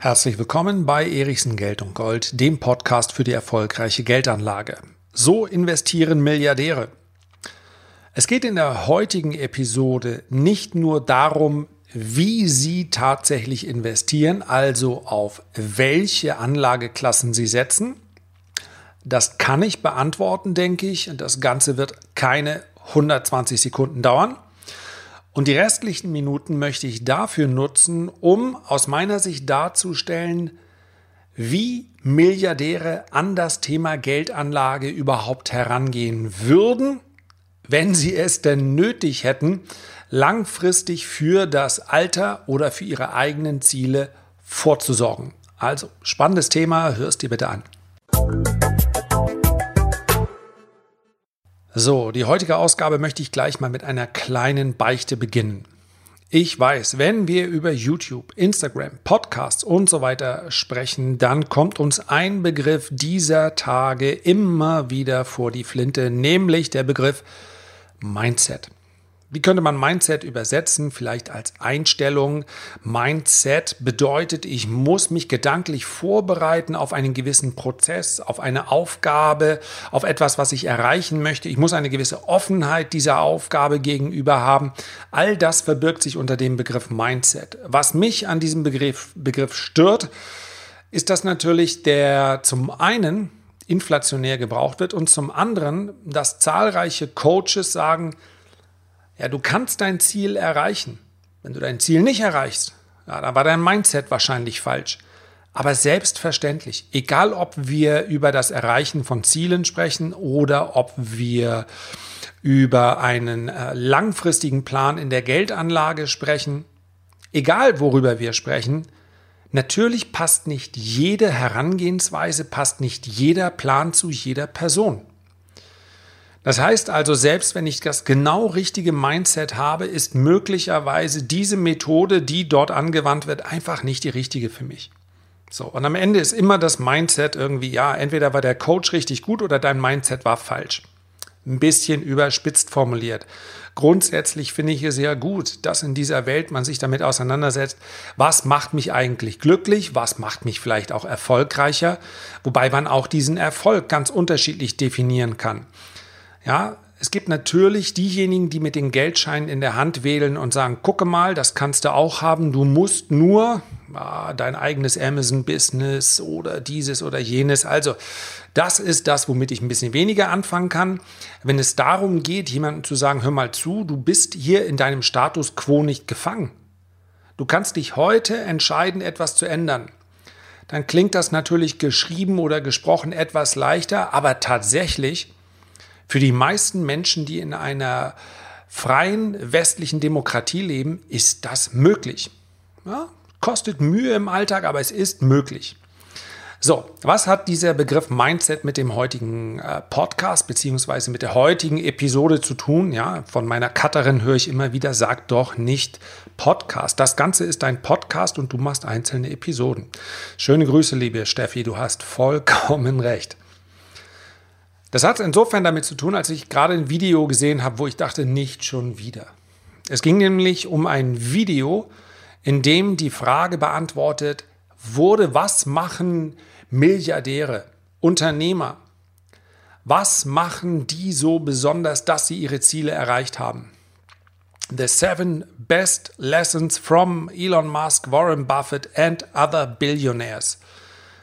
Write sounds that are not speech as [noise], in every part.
Herzlich willkommen bei Erichsen Geld und Gold, dem Podcast für die erfolgreiche Geldanlage. So investieren Milliardäre. Es geht in der heutigen Episode nicht nur darum, wie Sie tatsächlich investieren, also auf welche Anlageklassen Sie setzen. Das kann ich beantworten, denke ich. Das Ganze wird keine 120 Sekunden dauern. Und die restlichen Minuten möchte ich dafür nutzen, um aus meiner Sicht darzustellen, wie Milliardäre an das Thema Geldanlage überhaupt herangehen würden, wenn sie es denn nötig hätten, langfristig für das Alter oder für ihre eigenen Ziele vorzusorgen. Also spannendes Thema, hörst dir bitte an. So, die heutige Ausgabe möchte ich gleich mal mit einer kleinen Beichte beginnen. Ich weiß, wenn wir über YouTube, Instagram, Podcasts und so weiter sprechen, dann kommt uns ein Begriff dieser Tage immer wieder vor die Flinte, nämlich der Begriff Mindset. Wie könnte man Mindset übersetzen? Vielleicht als Einstellung. Mindset bedeutet, ich muss mich gedanklich vorbereiten auf einen gewissen Prozess, auf eine Aufgabe, auf etwas, was ich erreichen möchte. Ich muss eine gewisse Offenheit dieser Aufgabe gegenüber haben. All das verbirgt sich unter dem Begriff Mindset. Was mich an diesem Begriff, Begriff stört, ist, dass natürlich der zum einen inflationär gebraucht wird und zum anderen, dass zahlreiche Coaches sagen, ja, du kannst dein Ziel erreichen. Wenn du dein Ziel nicht erreichst, ja, dann war dein Mindset wahrscheinlich falsch. Aber selbstverständlich, egal ob wir über das Erreichen von Zielen sprechen oder ob wir über einen äh, langfristigen Plan in der Geldanlage sprechen, egal worüber wir sprechen, natürlich passt nicht jede Herangehensweise, passt nicht jeder Plan zu jeder Person. Das heißt also, selbst wenn ich das genau richtige Mindset habe, ist möglicherweise diese Methode, die dort angewandt wird, einfach nicht die richtige für mich. So, und am Ende ist immer das Mindset irgendwie, ja, entweder war der Coach richtig gut oder dein Mindset war falsch. Ein bisschen überspitzt formuliert. Grundsätzlich finde ich es sehr gut, dass in dieser Welt man sich damit auseinandersetzt, was macht mich eigentlich glücklich, was macht mich vielleicht auch erfolgreicher, wobei man auch diesen Erfolg ganz unterschiedlich definieren kann. Ja, es gibt natürlich diejenigen, die mit den Geldscheinen in der Hand wählen und sagen, gucke mal, das kannst du auch haben, du musst nur ah, dein eigenes Amazon-Business oder dieses oder jenes. Also das ist das, womit ich ein bisschen weniger anfangen kann. Wenn es darum geht, jemandem zu sagen, hör mal zu, du bist hier in deinem Status quo nicht gefangen. Du kannst dich heute entscheiden, etwas zu ändern. Dann klingt das natürlich geschrieben oder gesprochen etwas leichter, aber tatsächlich für die meisten Menschen, die in einer freien westlichen Demokratie leben, ist das möglich. Ja, kostet Mühe im Alltag, aber es ist möglich. So, was hat dieser Begriff Mindset mit dem heutigen äh, Podcast beziehungsweise mit der heutigen Episode zu tun? Ja, von meiner Cutterin höre ich immer wieder, sag doch nicht Podcast. Das Ganze ist ein Podcast und du machst einzelne Episoden. Schöne Grüße, liebe Steffi, du hast vollkommen recht. Das hat insofern damit zu tun, als ich gerade ein Video gesehen habe, wo ich dachte, nicht schon wieder. Es ging nämlich um ein Video, in dem die Frage beantwortet wurde, was machen Milliardäre, Unternehmer? Was machen die so besonders, dass sie ihre Ziele erreicht haben? The seven best lessons from Elon Musk, Warren Buffett and other billionaires.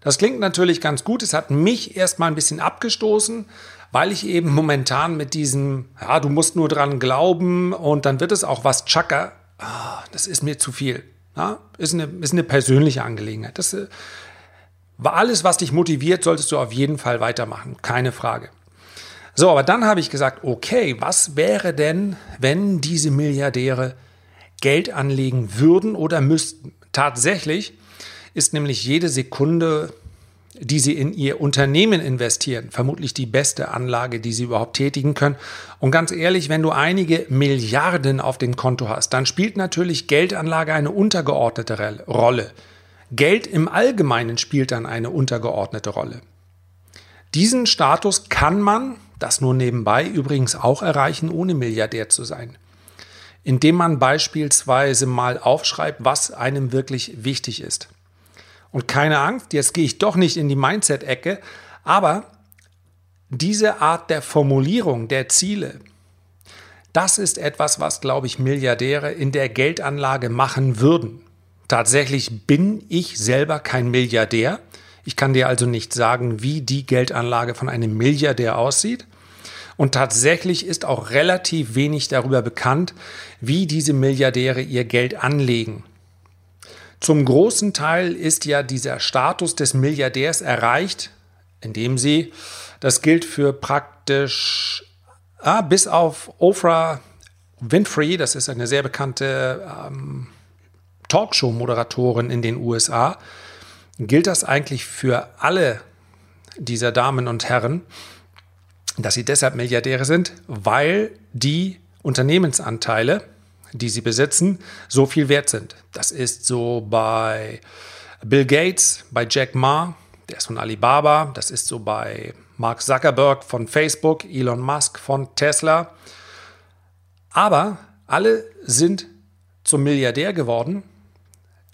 Das klingt natürlich ganz gut. Es hat mich erstmal ein bisschen abgestoßen, weil ich eben momentan mit diesem, ja, du musst nur dran glauben und dann wird es auch was Chaka, ah, das ist mir zu viel. Ja, ist, eine, ist eine persönliche Angelegenheit. Das äh, war alles, was dich motiviert, solltest du auf jeden Fall weitermachen. Keine Frage. So, aber dann habe ich gesagt, okay, was wäre denn, wenn diese Milliardäre Geld anlegen würden oder müssten? Tatsächlich ist nämlich jede Sekunde, die Sie in Ihr Unternehmen investieren, vermutlich die beste Anlage, die Sie überhaupt tätigen können. Und ganz ehrlich, wenn du einige Milliarden auf dem Konto hast, dann spielt natürlich Geldanlage eine untergeordnete Rolle. Geld im Allgemeinen spielt dann eine untergeordnete Rolle. Diesen Status kann man, das nur nebenbei übrigens auch erreichen, ohne Milliardär zu sein. Indem man beispielsweise mal aufschreibt, was einem wirklich wichtig ist. Und keine Angst, jetzt gehe ich doch nicht in die Mindset-Ecke, aber diese Art der Formulierung der Ziele, das ist etwas, was, glaube ich, Milliardäre in der Geldanlage machen würden. Tatsächlich bin ich selber kein Milliardär. Ich kann dir also nicht sagen, wie die Geldanlage von einem Milliardär aussieht. Und tatsächlich ist auch relativ wenig darüber bekannt, wie diese Milliardäre ihr Geld anlegen. Zum großen Teil ist ja dieser Status des Milliardärs erreicht, indem sie, das gilt für praktisch ah, bis auf Oprah Winfrey, das ist eine sehr bekannte ähm, Talkshow-Moderatorin in den USA, gilt das eigentlich für alle dieser Damen und Herren, dass sie deshalb Milliardäre sind, weil die Unternehmensanteile, die sie besitzen, so viel wert sind. Das ist so bei Bill Gates, bei Jack Ma, der ist von Alibaba, das ist so bei Mark Zuckerberg von Facebook, Elon Musk von Tesla. Aber alle sind zum Milliardär geworden,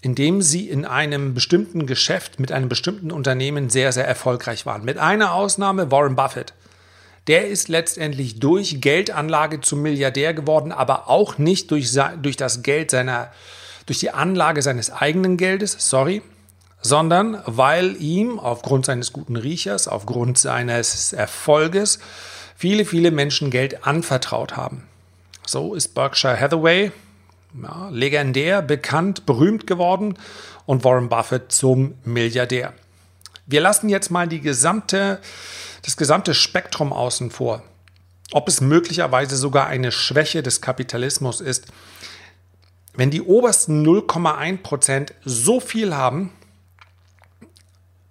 indem sie in einem bestimmten Geschäft mit einem bestimmten Unternehmen sehr, sehr erfolgreich waren. Mit einer Ausnahme Warren Buffett. Der ist letztendlich durch Geldanlage zum Milliardär geworden, aber auch nicht durch, durch das Geld seiner, durch die Anlage seines eigenen Geldes, sorry, sondern weil ihm aufgrund seines guten Riechers, aufgrund seines Erfolges viele, viele Menschen Geld anvertraut haben. So ist Berkshire Hathaway ja, legendär, bekannt, berühmt geworden und Warren Buffett zum Milliardär. Wir lassen jetzt mal die gesamte das gesamte Spektrum außen vor. Ob es möglicherweise sogar eine Schwäche des Kapitalismus ist. Wenn die obersten 0,1 Prozent so viel haben,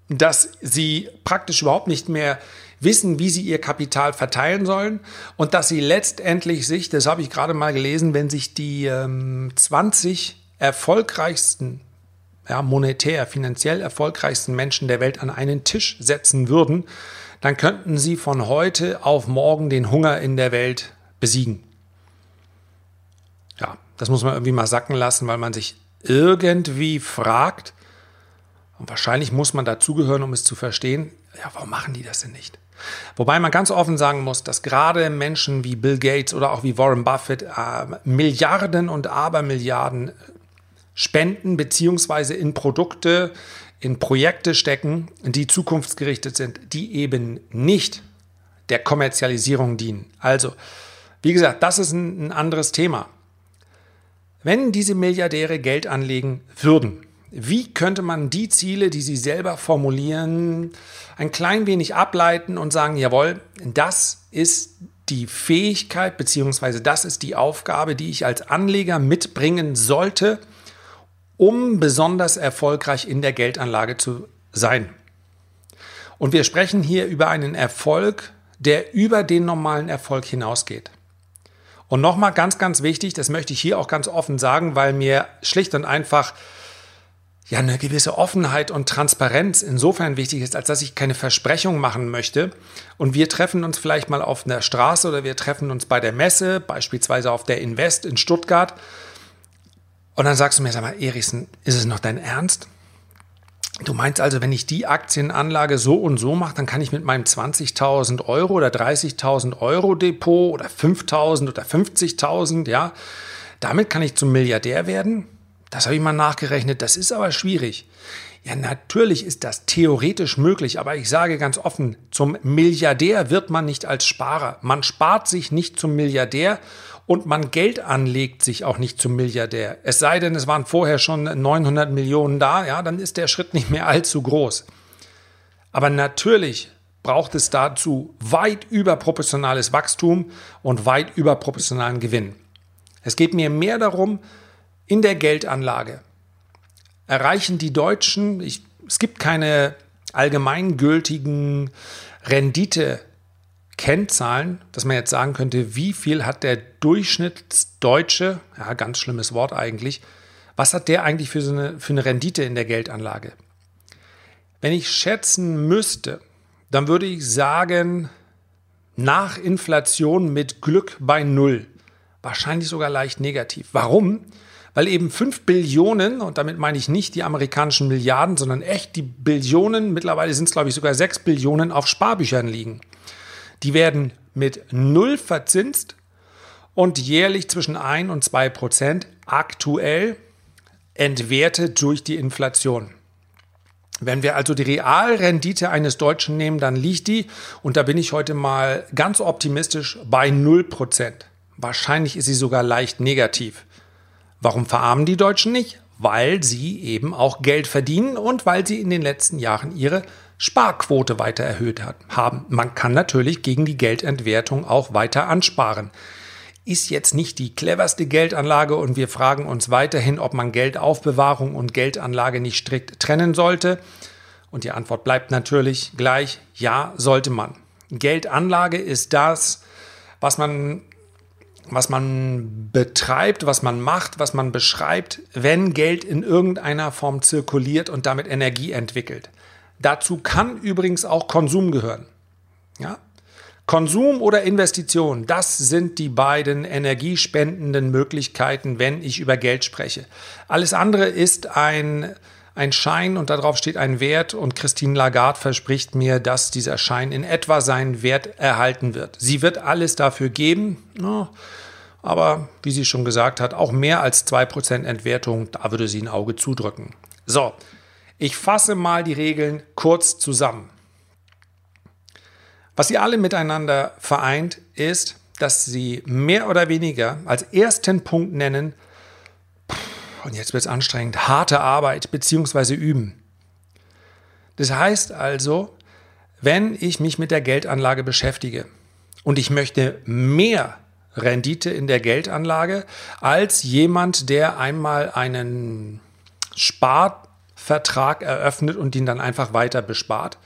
dass sie praktisch überhaupt nicht mehr wissen, wie sie ihr Kapital verteilen sollen und dass sie letztendlich sich, das habe ich gerade mal gelesen, wenn sich die ähm, 20 erfolgreichsten, ja, monetär, finanziell erfolgreichsten Menschen der Welt an einen Tisch setzen würden, dann könnten sie von heute auf morgen den Hunger in der Welt besiegen. Ja, das muss man irgendwie mal sacken lassen, weil man sich irgendwie fragt, und wahrscheinlich muss man dazugehören, um es zu verstehen, ja, warum machen die das denn nicht? Wobei man ganz offen sagen muss, dass gerade Menschen wie Bill Gates oder auch wie Warren Buffett äh, Milliarden und Abermilliarden spenden beziehungsweise in Produkte, in Projekte stecken, die zukunftsgerichtet sind, die eben nicht der Kommerzialisierung dienen. Also, wie gesagt, das ist ein, anderes Thema. Wenn diese Milliardäre Geld anlegen würden, wie könnte man die Ziele, die sie selber formulieren, ein klein wenig ableiten und sagen, jawohl, das ist die Fähigkeit beziehungsweise das ist die Aufgabe, die ich als Anleger mitbringen sollte, um besonders erfolgreich in der Geldanlage zu sein. Und wir sprechen hier über einen Erfolg, der über den normalen Erfolg hinausgeht. Und nochmal ganz, ganz wichtig, das möchte ich hier auch ganz offen sagen, weil mir schlicht und einfach ja eine gewisse Offenheit und Transparenz insofern wichtig ist, als dass ich keine Versprechung machen möchte. Und wir treffen uns vielleicht mal auf einer Straße oder wir treffen uns bei der Messe, beispielsweise auf der Invest in Stuttgart. Und dann sagst du mir, sag mal, Erichsen, ist es noch dein Ernst? Du meinst also, wenn ich die Aktienanlage so und so mache, dann kann ich mit meinem 20.000 Euro oder 30.000 Euro Depot oder 5.000 oder 50.000, ja, damit kann ich zum Milliardär werden? Das habe ich mal nachgerechnet, das ist aber schwierig. Ja, natürlich ist das theoretisch möglich, aber ich sage ganz offen, zum Milliardär wird man nicht als Sparer. Man spart sich nicht zum Milliardär und man Geld anlegt sich auch nicht zum Milliardär. Es sei denn, es waren vorher schon 900 Millionen da, ja, dann ist der Schritt nicht mehr allzu groß. Aber natürlich braucht es dazu weit überproportionales Wachstum und weit überproportionalen Gewinn. Es geht mir mehr darum, in der Geldanlage erreichen die Deutschen, ich, es gibt keine allgemeingültigen Rendite Kennzahlen, dass man jetzt sagen könnte, wie viel hat der Durchschnittsdeutsche, ja, ganz schlimmes Wort eigentlich, was hat der eigentlich für, so eine, für eine Rendite in der Geldanlage? Wenn ich schätzen müsste, dann würde ich sagen, nach Inflation mit Glück bei Null. Wahrscheinlich sogar leicht negativ. Warum? weil eben 5 Billionen, und damit meine ich nicht die amerikanischen Milliarden, sondern echt die Billionen, mittlerweile sind es glaube ich sogar 6 Billionen auf Sparbüchern liegen. Die werden mit null verzinst und jährlich zwischen 1 und 2 Prozent aktuell entwertet durch die Inflation. Wenn wir also die Realrendite eines Deutschen nehmen, dann liegt die, und da bin ich heute mal ganz optimistisch, bei 0%. Wahrscheinlich ist sie sogar leicht negativ. Warum verarmen die Deutschen nicht? Weil sie eben auch Geld verdienen und weil sie in den letzten Jahren ihre Sparquote weiter erhöht haben. Man kann natürlich gegen die Geldentwertung auch weiter ansparen ist jetzt nicht die cleverste Geldanlage und wir fragen uns weiterhin, ob man Geldaufbewahrung und Geldanlage nicht strikt trennen sollte. Und die Antwort bleibt natürlich gleich, ja, sollte man. Geldanlage ist das, was man, was man betreibt, was man macht, was man beschreibt, wenn Geld in irgendeiner Form zirkuliert und damit Energie entwickelt. Dazu kann übrigens auch Konsum gehören. Ja, Konsum oder Investition, das sind die beiden energiespendenden Möglichkeiten, wenn ich über Geld spreche. Alles andere ist ein, ein Schein und darauf steht ein Wert und Christine Lagarde verspricht mir, dass dieser Schein in etwa seinen Wert erhalten wird. Sie wird alles dafür geben, aber wie sie schon gesagt hat, auch mehr als 2% Entwertung, da würde sie ein Auge zudrücken. So, ich fasse mal die Regeln kurz zusammen. Was sie alle miteinander vereint, ist, dass sie mehr oder weniger als ersten Punkt nennen, und jetzt wird es anstrengend, harte Arbeit bzw. üben. Das heißt also, wenn ich mich mit der Geldanlage beschäftige und ich möchte mehr Rendite in der Geldanlage als jemand, der einmal einen Sparvertrag eröffnet und ihn dann einfach weiter bespart,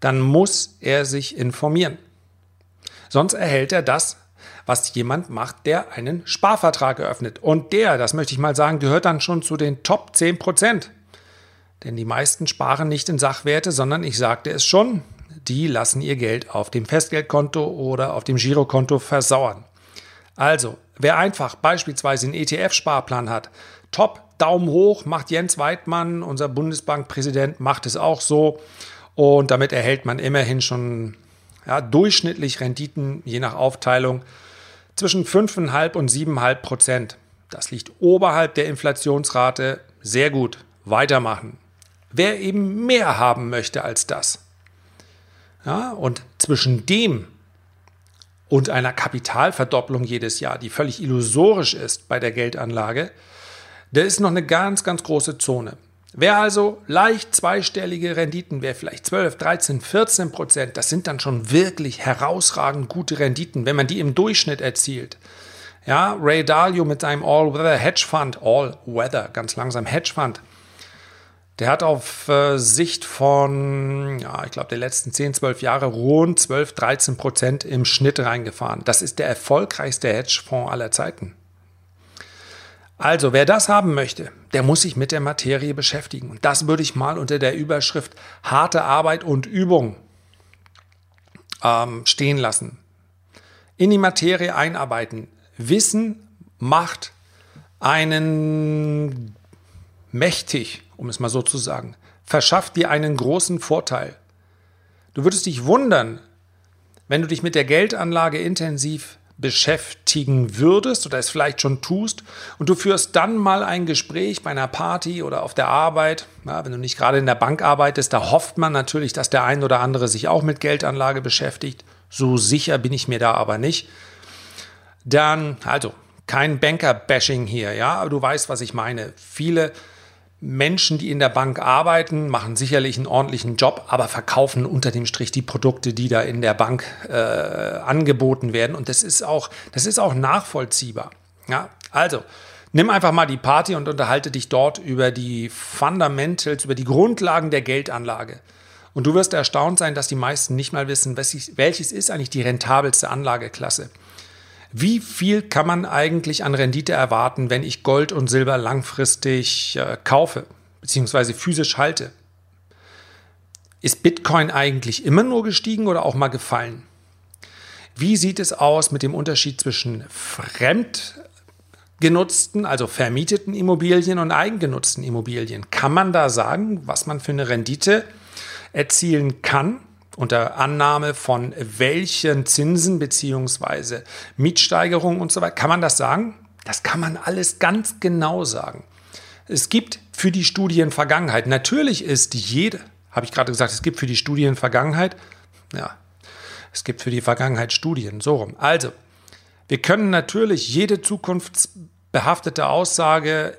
dann muss er sich informieren. Sonst erhält er das, was jemand macht, der einen Sparvertrag eröffnet. Und der, das möchte ich mal sagen, gehört dann schon zu den Top 10 Prozent. Denn die meisten sparen nicht in Sachwerte, sondern ich sagte es schon, die lassen ihr Geld auf dem Festgeldkonto oder auf dem Girokonto versauern. Also, wer einfach beispielsweise einen ETF-Sparplan hat, top, Daumen hoch, macht Jens Weidmann, unser Bundesbankpräsident, macht es auch so. Und damit erhält man immerhin schon ja, durchschnittlich Renditen, je nach Aufteilung, zwischen 5,5 und 7,5 Prozent. Das liegt oberhalb der Inflationsrate. Sehr gut. Weitermachen. Wer eben mehr haben möchte als das, ja, und zwischen dem und einer Kapitalverdopplung jedes Jahr, die völlig illusorisch ist bei der Geldanlage, da ist noch eine ganz, ganz große Zone. Wer also leicht zweistellige Renditen, wer vielleicht 12, 13, 14 Prozent, das sind dann schon wirklich herausragend gute Renditen, wenn man die im Durchschnitt erzielt. Ja, Ray Dalio mit seinem All-Weather Hedge Fund, All-Weather, ganz langsam Hedge Fund, der hat auf äh, Sicht von, ja, ich glaube, der letzten 10, 12 Jahre rund 12, 13 Prozent im Schnitt reingefahren. Das ist der erfolgreichste Hedgefonds aller Zeiten. Also, wer das haben möchte, der muss sich mit der Materie beschäftigen. Und das würde ich mal unter der Überschrift harte Arbeit und Übung ähm, stehen lassen. In die Materie einarbeiten. Wissen macht einen mächtig, um es mal so zu sagen, verschafft dir einen großen Vorteil. Du würdest dich wundern, wenn du dich mit der Geldanlage intensiv beschäftigen würdest oder es vielleicht schon tust und du führst dann mal ein Gespräch bei einer Party oder auf der Arbeit, ja, wenn du nicht gerade in der Bank arbeitest, da hofft man natürlich, dass der ein oder andere sich auch mit Geldanlage beschäftigt. So sicher bin ich mir da aber nicht. Dann, also, kein Banker-Bashing hier, ja, aber du weißt, was ich meine. Viele Menschen, die in der Bank arbeiten, machen sicherlich einen ordentlichen Job, aber verkaufen unter dem Strich die Produkte, die da in der Bank äh, angeboten werden. Und das ist auch, das ist auch nachvollziehbar. Ja, also nimm einfach mal die Party und unterhalte dich dort über die Fundamentals, über die Grundlagen der Geldanlage. Und du wirst erstaunt sein, dass die meisten nicht mal wissen, welches ist eigentlich die rentabelste Anlageklasse. Wie viel kann man eigentlich an Rendite erwarten, wenn ich Gold und Silber langfristig äh, kaufe bzw. physisch halte? Ist Bitcoin eigentlich immer nur gestiegen oder auch mal gefallen? Wie sieht es aus mit dem Unterschied zwischen Fremdgeld genutzten, also vermieteten Immobilien und eigengenutzten Immobilien. Kann man da sagen, was man für eine Rendite erzielen kann? Unter Annahme von welchen Zinsen beziehungsweise Mietsteigerungen und so weiter. Kann man das sagen? Das kann man alles ganz genau sagen. Es gibt für die Studien Vergangenheit, natürlich ist jede, habe ich gerade gesagt, es gibt für die Studien Vergangenheit, ja, es gibt für die Vergangenheit Studien, so rum. Also, wir können natürlich jede zukunftsbehaftete Aussage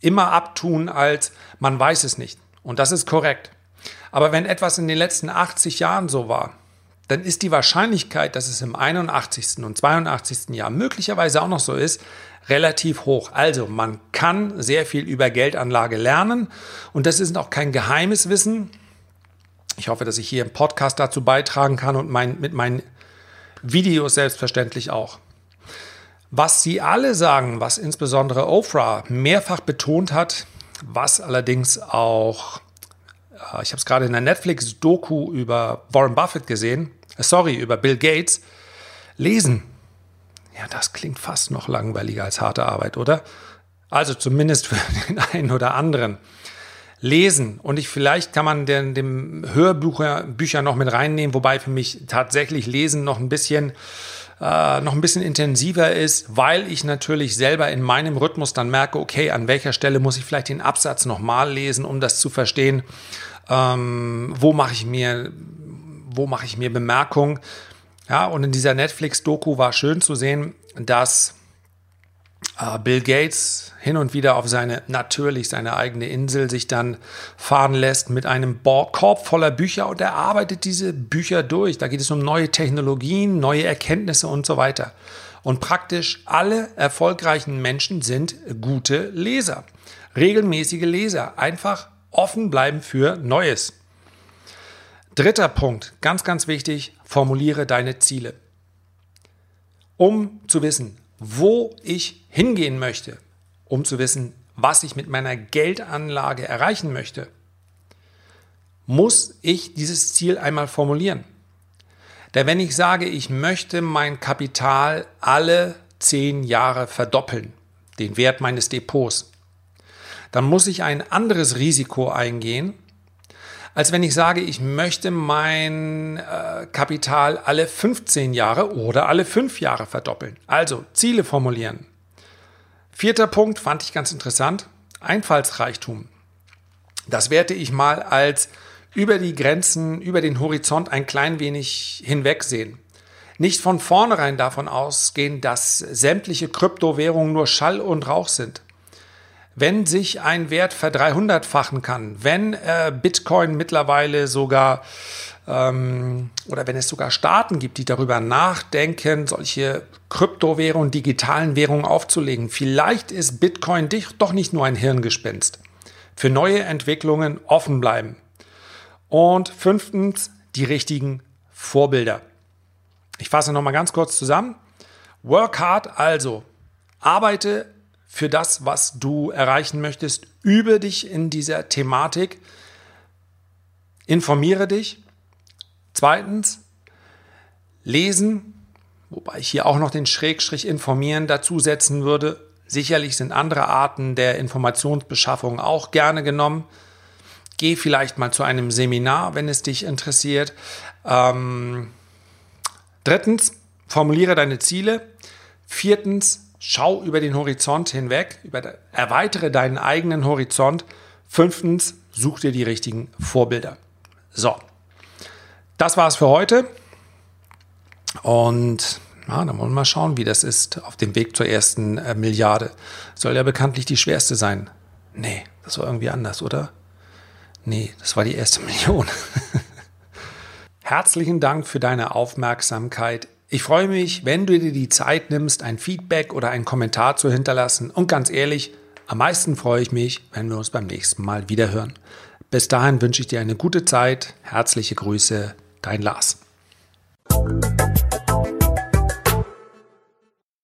immer abtun als man weiß es nicht. Und das ist korrekt. Aber wenn etwas in den letzten 80 Jahren so war, dann ist die Wahrscheinlichkeit, dass es im 81. und 82. Jahr möglicherweise auch noch so ist, relativ hoch. Also man kann sehr viel über Geldanlage lernen und das ist auch kein geheimes Wissen. Ich hoffe, dass ich hier im Podcast dazu beitragen kann und mein, mit meinen Videos selbstverständlich auch. Was sie alle sagen, was insbesondere Oprah mehrfach betont hat, was allerdings auch, ich habe es gerade in der Netflix-Doku über Warren Buffett gesehen, äh, sorry, über Bill Gates, lesen. Ja, das klingt fast noch langweiliger als harte Arbeit, oder? Also zumindest für [laughs] den einen oder anderen. Lesen und ich vielleicht kann man den, dem Hörbücher Bücher noch mit reinnehmen, wobei für mich tatsächlich Lesen noch ein bisschen äh, noch ein bisschen intensiver ist, weil ich natürlich selber in meinem Rhythmus dann merke, okay, an welcher Stelle muss ich vielleicht den Absatz nochmal lesen, um das zu verstehen, ähm, wo mache ich mir, wo mache ich mir Bemerkungen. Ja, und in dieser Netflix-Doku war schön zu sehen, dass Bill Gates hin und wieder auf seine, natürlich seine eigene Insel sich dann fahren lässt mit einem Korb voller Bücher und er arbeitet diese Bücher durch. Da geht es um neue Technologien, neue Erkenntnisse und so weiter. Und praktisch alle erfolgreichen Menschen sind gute Leser, regelmäßige Leser, einfach offen bleiben für Neues. Dritter Punkt, ganz, ganz wichtig, formuliere deine Ziele. Um zu wissen, wo ich hingehen möchte, um zu wissen, was ich mit meiner Geldanlage erreichen möchte, muss ich dieses Ziel einmal formulieren. Denn wenn ich sage, ich möchte mein Kapital alle zehn Jahre verdoppeln, den Wert meines Depots, dann muss ich ein anderes Risiko eingehen, als wenn ich sage, ich möchte mein äh, Kapital alle 15 Jahre oder alle 5 Jahre verdoppeln. Also Ziele formulieren. Vierter Punkt fand ich ganz interessant. Einfallsreichtum. Das werte ich mal als über die Grenzen, über den Horizont ein klein wenig hinwegsehen. Nicht von vornherein davon ausgehen, dass sämtliche Kryptowährungen nur Schall und Rauch sind wenn sich ein Wert verdreihundertfachen kann, wenn äh, Bitcoin mittlerweile sogar ähm, oder wenn es sogar Staaten gibt, die darüber nachdenken, solche Kryptowährungen, digitalen Währungen aufzulegen, vielleicht ist Bitcoin doch nicht nur ein Hirngespinst. Für neue Entwicklungen offen bleiben. Und fünftens, die richtigen Vorbilder. Ich fasse nochmal ganz kurz zusammen. Work hard, also arbeite für das, was du erreichen möchtest. Übe dich in dieser Thematik. Informiere dich. Zweitens, lesen, wobei ich hier auch noch den Schrägstrich informieren dazu setzen würde. Sicherlich sind andere Arten der Informationsbeschaffung auch gerne genommen. Geh vielleicht mal zu einem Seminar, wenn es dich interessiert. Ähm, drittens, formuliere deine Ziele. Viertens, Schau über den Horizont hinweg, über, erweitere deinen eigenen Horizont. Fünftens, such dir die richtigen Vorbilder. So, das war's für heute. Und ja, dann wollen wir mal schauen, wie das ist auf dem Weg zur ersten äh, Milliarde. Soll ja bekanntlich die schwerste sein. Nee, das war irgendwie anders, oder? Nee, das war die erste [laughs] Million. Herzlichen Dank für deine Aufmerksamkeit. Ich freue mich, wenn du dir die Zeit nimmst, ein Feedback oder einen Kommentar zu hinterlassen. Und ganz ehrlich, am meisten freue ich mich, wenn wir uns beim nächsten Mal wieder hören. Bis dahin wünsche ich dir eine gute Zeit. Herzliche Grüße, dein Lars.